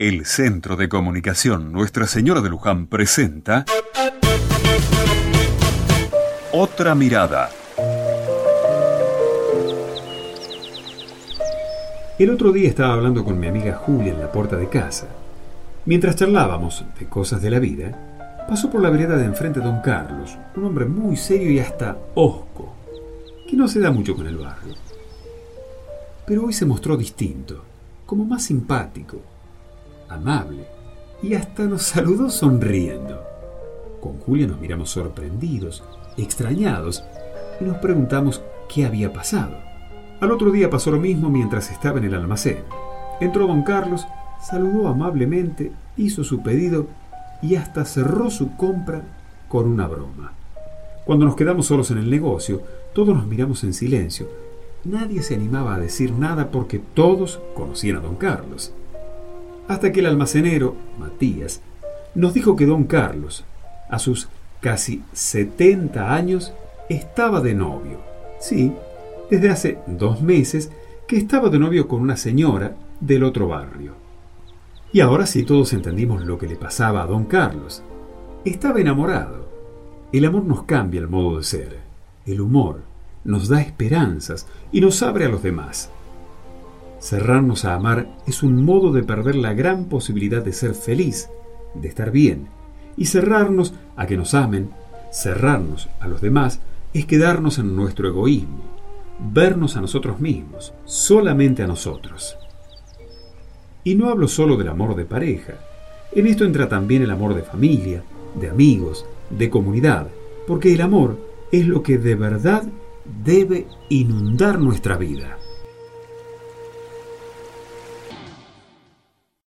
El Centro de Comunicación Nuestra Señora de Luján presenta Otra Mirada. El otro día estaba hablando con mi amiga Julia en la puerta de casa. Mientras charlábamos de cosas de la vida, pasó por la vereda de enfrente don Carlos, un hombre muy serio y hasta hosco, que no se da mucho con el barrio. Pero hoy se mostró distinto, como más simpático, amable, y hasta nos saludó sonriendo. Con Julia nos miramos sorprendidos, extrañados, y nos preguntamos qué había pasado. Al otro día pasó lo mismo mientras estaba en el almacén. Entró don Carlos, saludó amablemente, hizo su pedido y hasta cerró su compra con una broma. Cuando nos quedamos solos en el negocio, todos nos miramos en silencio. Nadie se animaba a decir nada porque todos conocían a don Carlos. Hasta que el almacenero, Matías, nos dijo que don Carlos, a sus casi 70 años, estaba de novio. Sí, desde hace dos meses que estaba de novio con una señora del otro barrio. Y ahora sí todos entendimos lo que le pasaba a don Carlos. Estaba enamorado. El amor nos cambia el modo de ser. El humor nos da esperanzas y nos abre a los demás. Cerrarnos a amar es un modo de perder la gran posibilidad de ser feliz, de estar bien. Y cerrarnos a que nos amen, cerrarnos a los demás, es quedarnos en nuestro egoísmo, vernos a nosotros mismos, solamente a nosotros. Y no hablo solo del amor de pareja. En esto entra también el amor de familia, de amigos, de comunidad, porque el amor es lo que de verdad debe inundar nuestra vida.